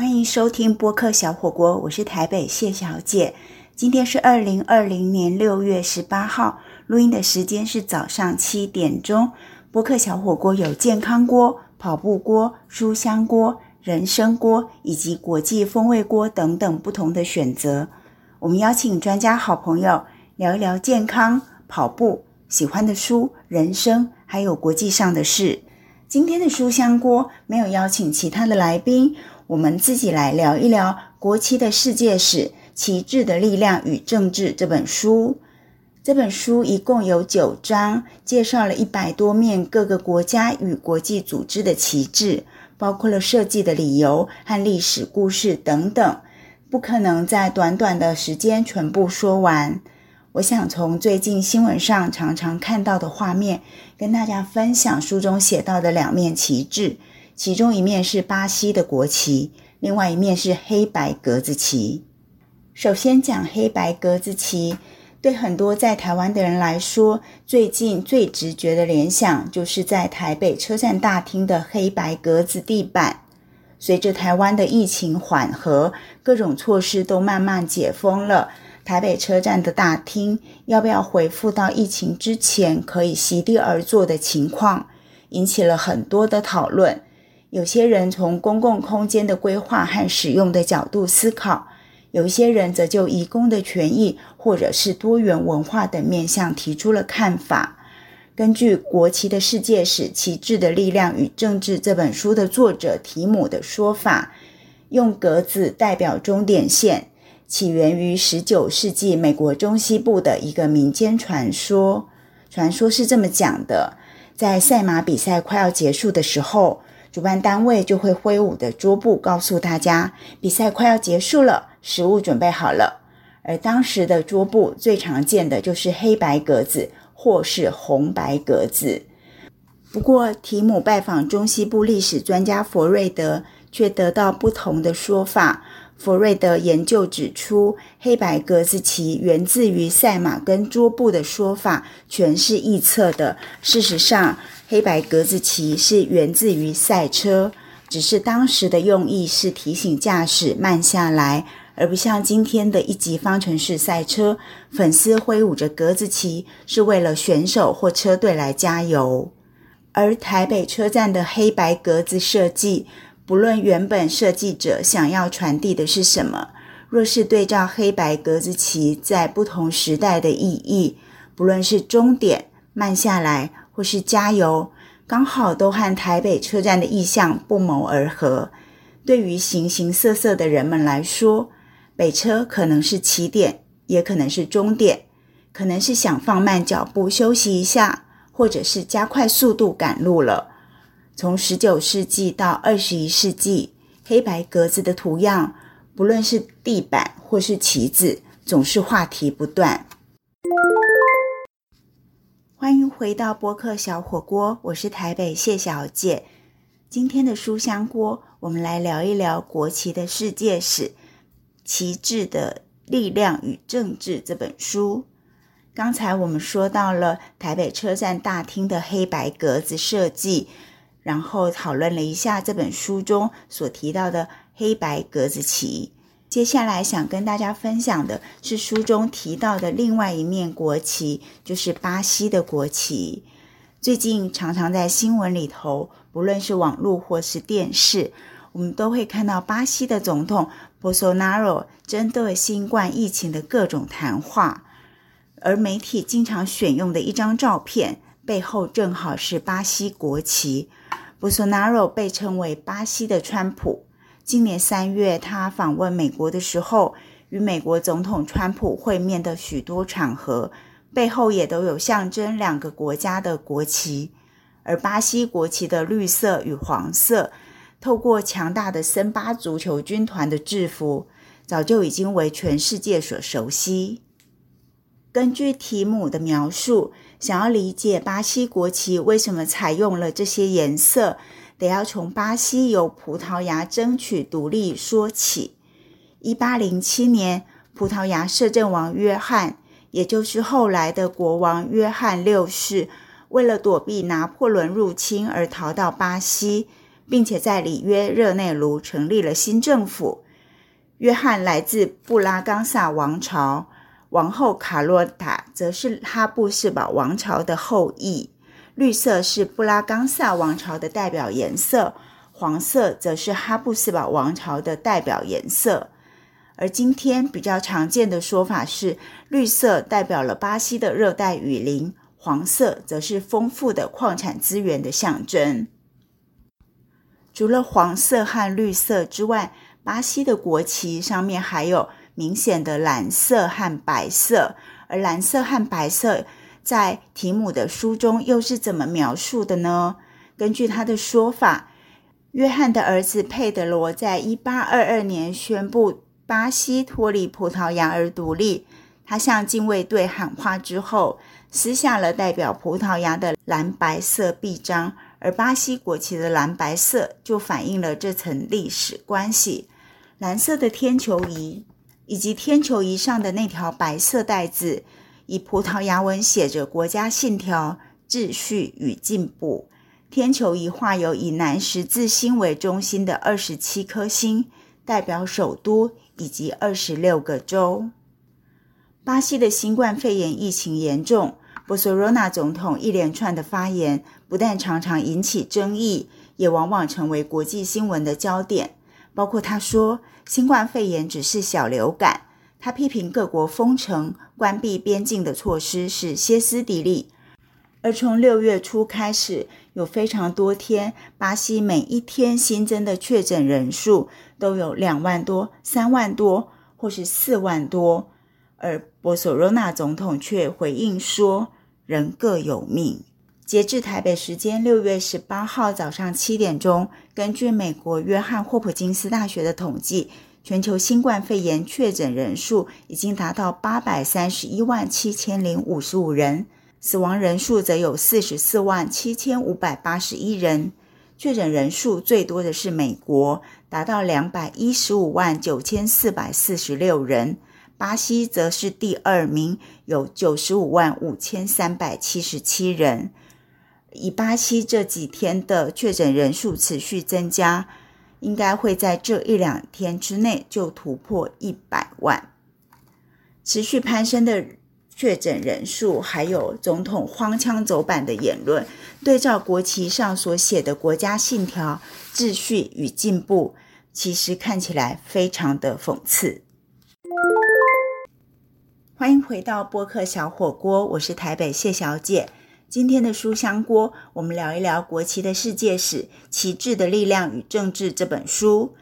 欢迎收听播客小火锅，我是台北谢小姐。今天是二零二零年六月十八号，录音的时间是早上七点钟。播客小火锅有健康锅、跑步锅、书香锅、人参锅以及国际风味锅等等不同的选择。我们邀请专家好朋友聊一聊健康、跑步、喜欢的书、人生，还有国际上的事。今天的书香锅没有邀请其他的来宾。我们自己来聊一聊《国旗的世界史：旗帜的力量与政治》这本书。这本书一共有九章，介绍了一百多面各个国家与国际组织的旗帜，包括了设计的理由和历史故事等等，不可能在短短的时间全部说完。我想从最近新闻上常常看到的画面，跟大家分享书中写到的两面旗帜。其中一面是巴西的国旗，另外一面是黑白格子旗。首先讲黑白格子旗，对很多在台湾的人来说，最近最直觉的联想就是在台北车站大厅的黑白格子地板。随着台湾的疫情缓和，各种措施都慢慢解封了，台北车站的大厅要不要恢复到疫情之前可以席地而坐的情况，引起了很多的讨论。有些人从公共空间的规划和使用的角度思考，有一些人则就移工的权益或者是多元文化等面向提出了看法。根据《国旗的世界史：旗帜的力量与政治》这本书的作者提姆的说法，用格子代表终点线，起源于十九世纪美国中西部的一个民间传说。传说是这么讲的：在赛马比赛快要结束的时候。主办单位就会挥舞的桌布告诉大家，比赛快要结束了，食物准备好了。而当时的桌布最常见的就是黑白格子或是红白格子。不过，提姆拜访中西部历史专家佛瑞德，却得到不同的说法。佛瑞德研究指出，黑白格子旗源自于赛马跟桌布的说法，全是臆测的。事实上，黑白格子旗是源自于赛车，只是当时的用意是提醒驾驶慢下来，而不像今天的一级方程式赛车，粉丝挥舞着格子旗是为了选手或车队来加油。而台北车站的黑白格子设计。不论原本设计者想要传递的是什么，若是对照黑白格子旗在不同时代的意义，不论是终点、慢下来或是加油，刚好都和台北车站的意象不谋而合。对于形形色色的人们来说，北车可能是起点，也可能是终点，可能是想放慢脚步休息一下，或者是加快速度赶路了。从十九世纪到二十一世纪，黑白格子的图样，不论是地板或是旗子，总是话题不断。欢迎回到播客小火锅，我是台北谢小姐。今天的书香锅，我们来聊一聊《国旗的世界史：旗帜的力量与政治》这本书。刚才我们说到了台北车站大厅的黑白格子设计。然后讨论了一下这本书中所提到的黑白格子旗。接下来想跟大家分享的是书中提到的另外一面国旗，就是巴西的国旗。最近常常在新闻里头，不论是网络或是电视，我们都会看到巴西的总统 Bolsonaro 针对新冠疫情的各种谈话，而媒体经常选用的一张照片背后正好是巴西国旗。Bolsonaro 被称为巴西的川普。今年三月，他访问美国的时候，与美国总统川普会面的许多场合，背后也都有象征两个国家的国旗。而巴西国旗的绿色与黄色，透过强大的森巴足球军团的制服，早就已经为全世界所熟悉。根据提姆的描述。想要理解巴西国旗为什么采用了这些颜色，得要从巴西由葡萄牙争取独立说起。一八零七年，葡萄牙摄政王约翰，也就是后来的国王约翰六世，为了躲避拿破仑入侵而逃到巴西，并且在里约热内卢成立了新政府。约翰来自布拉冈萨王朝，王后卡洛塔则是哈布斯堡王朝的后裔。绿色是布拉冈萨王朝的代表颜色，黄色则是哈布斯堡王朝的代表颜色。而今天比较常见的说法是，绿色代表了巴西的热带雨林，黄色则是丰富的矿产资源的象征。除了黄色和绿色之外，巴西的国旗上面还有明显的蓝色和白色。而蓝色和白色在提姆的书中又是怎么描述的呢？根据他的说法，约翰的儿子佩德罗在一八二二年宣布。巴西脱离葡萄牙而独立，他向禁卫队喊话之后，撕下了代表葡萄牙的蓝白色臂章，而巴西国旗的蓝白色就反映了这层历史关系。蓝色的天球仪以及天球仪上的那条白色带子，以葡萄牙文写着“国家信条：秩序与进步”。天球仪画有以南十字星为中心的二十七颗星，代表首都。以及二十六个州。巴西的新冠肺炎疫情严重，博索罗纳总统一连串的发言不但常常引起争议，也往往成为国际新闻的焦点。包括他说新冠肺炎只是小流感，他批评各国封城、关闭边境的措施是歇斯底里。而从六月初开始，有非常多天，巴西每一天新增的确诊人数都有两万多、三万多，或是四万多。而博索罗纳总统却回应说：“人各有命。”截至台北时间六月十八号早上七点钟，根据美国约翰霍普金斯大学的统计，全球新冠肺炎确诊人数已经达到八百三十一万七千零五十五人。死亡人数则有四十四万七千五百八十一人，确诊人数最多的是美国，达到两百一十五万九千四百四十六人，巴西则是第二名，有九十五万五千三百七十七人。以巴西这几天的确诊人数持续增加，应该会在这一两天之内就突破一百万，持续攀升的。确诊人数，还有总统荒腔走板的言论，对照国旗上所写的国家信条“秩序与进步”，其实看起来非常的讽刺。欢迎回到播客小火锅，我是台北谢小姐。今天的书香锅，我们聊一聊国旗的世界史，《旗帜的力量与政治》这本书。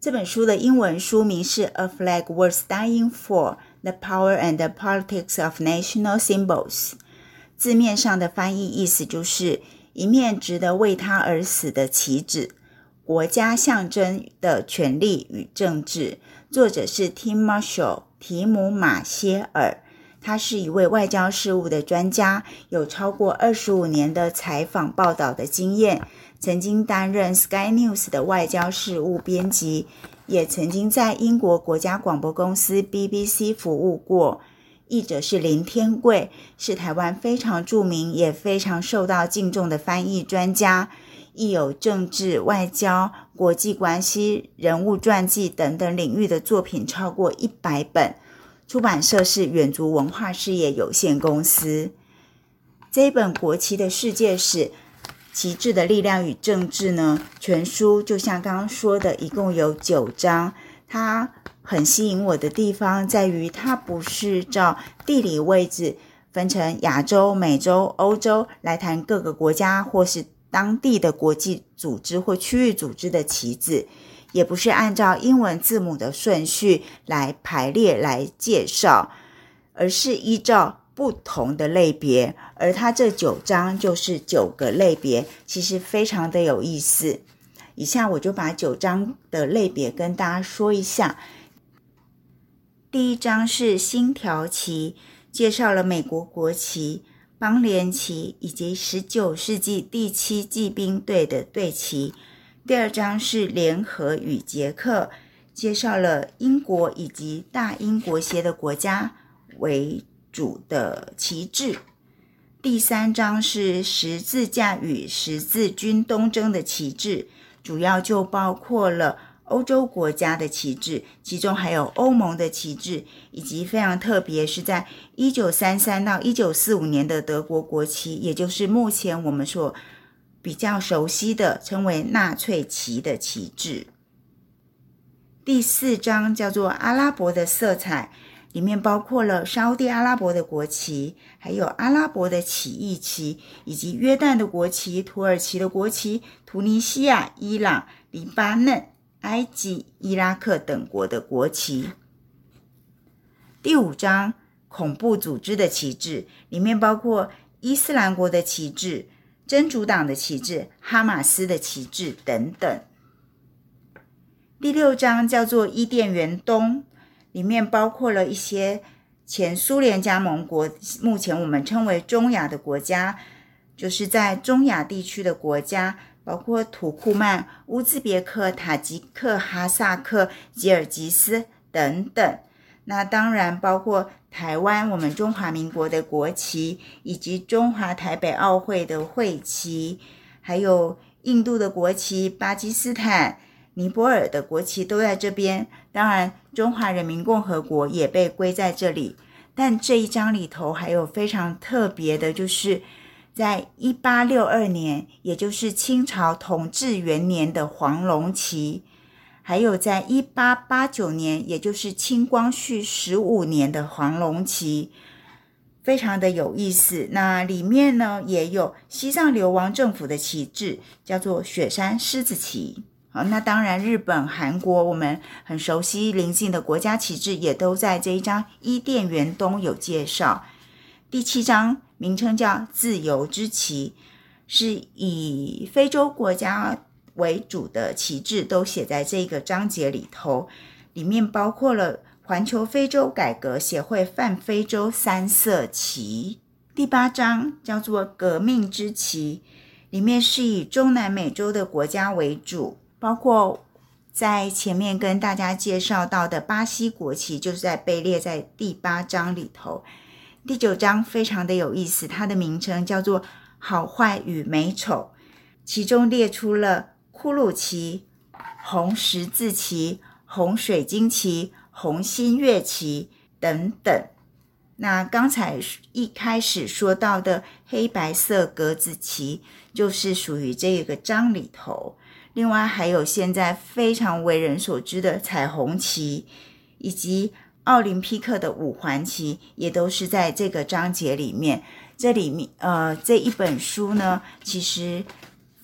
这本书的英文书名是《A Flag Worth Dying For》。The power and the politics of national symbols，字面上的翻译意思就是一面值得为它而死的旗帜，国家象征的权利与政治。作者是 Tim Marshall，提姆马歇尔，他是一位外交事务的专家，有超过二十五年的采访报道的经验，曾经担任 Sky News 的外交事务编辑。也曾经在英国国家广播公司 BBC 服务过。译者是林天贵，是台湾非常著名也非常受到敬重的翻译专家，亦有政治、外交、国际关系、人物传记等等领域的作品超过一百本。出版社是远足文化事业有限公司。这一本《国旗的世界史》。旗帜的力量与政治呢？全书就像刚刚说的，一共有九章。它很吸引我的地方在于，它不是照地理位置分成亚洲、美洲、欧洲来谈各个国家或是当地的国际组织或区域组织的旗帜，也不是按照英文字母的顺序来排列来介绍，而是依照。不同的类别，而它这九章就是九个类别，其实非常的有意思。以下我就把九章的类别跟大家说一下。第一章是星条旗，介绍了美国国旗、邦联旗以及十九世纪第七骑兵队的队旗。第二章是联合与捷克，介绍了英国以及大英国协的国家为。主的旗帜，第三章是十字架与十字军东征的旗帜，主要就包括了欧洲国家的旗帜，其中还有欧盟的旗帜，以及非常特别是在一九三三到一九四五年的德国国旗，也就是目前我们所比较熟悉的称为纳粹旗的旗帜。第四章叫做阿拉伯的色彩。里面包括了沙地阿拉伯的国旗，还有阿拉伯的起义旗，以及约旦的国旗、土耳其的国旗、突尼西亚、伊朗、黎巴嫩、埃及、伊拉克等国的国旗。第五章恐怖组织的旗帜，里面包括伊斯兰国的旗帜、真主党的旗帜、哈马斯的旗帜等等。第六章叫做伊甸园东。里面包括了一些前苏联加盟国，目前我们称为中亚的国家，就是在中亚地区的国家，包括土库曼、乌兹别克、塔吉克、哈萨克、吉尔吉斯等等。那当然包括台湾，我们中华民国的国旗，以及中华台北奥会的会旗，还有印度的国旗、巴基斯坦。尼泊尔的国旗都在这边，当然中华人民共和国也被归在这里。但这一章里头还有非常特别的，就是在一八六二年，也就是清朝统治元年的黄龙旗，还有在一八八九年，也就是清光绪十五年的黄龙旗，非常的有意思。那里面呢，也有西藏流亡政府的旗帜，叫做雪山狮子旗。好，那当然，日本、韩国，我们很熟悉邻近的国家旗帜，也都在这一章伊甸园东有介绍。第七章名称叫自由之旗，是以非洲国家为主的旗帜，都写在这个章节里头。里面包括了环球非洲改革协会泛非洲三色旗。第八章叫做革命之旗，里面是以中南美洲的国家为主。包括在前面跟大家介绍到的巴西国旗，就是在被列在第八章里头。第九章非常的有意思，它的名称叫做“好坏与美丑”，其中列出了骷髅旗、红十字旗、红水晶旗、红新月旗等等。那刚才一开始说到的黑白色格子旗，就是属于这个章里头。另外还有现在非常为人所知的彩虹旗，以及奥林匹克的五环旗，也都是在这个章节里面。这里面，呃，这一本书呢，其实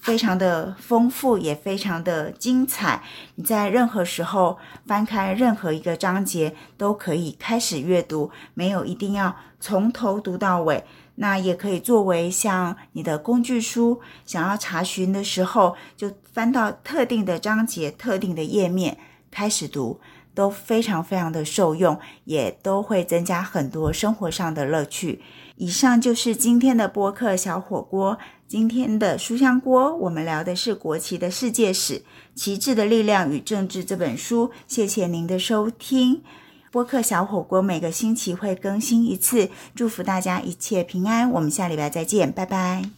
非常的丰富，也非常的精彩。你在任何时候翻开任何一个章节，都可以开始阅读，没有一定要从头读到尾。那也可以作为像你的工具书，想要查询的时候，就翻到特定的章节、特定的页面开始读，都非常非常的受用，也都会增加很多生活上的乐趣。以上就是今天的播客小火锅，今天的书香锅，我们聊的是国旗的世界史、旗帜的力量与政治这本书。谢谢您的收听。播客小火锅每个星期会更新一次，祝福大家一切平安。我们下礼拜再见，拜拜。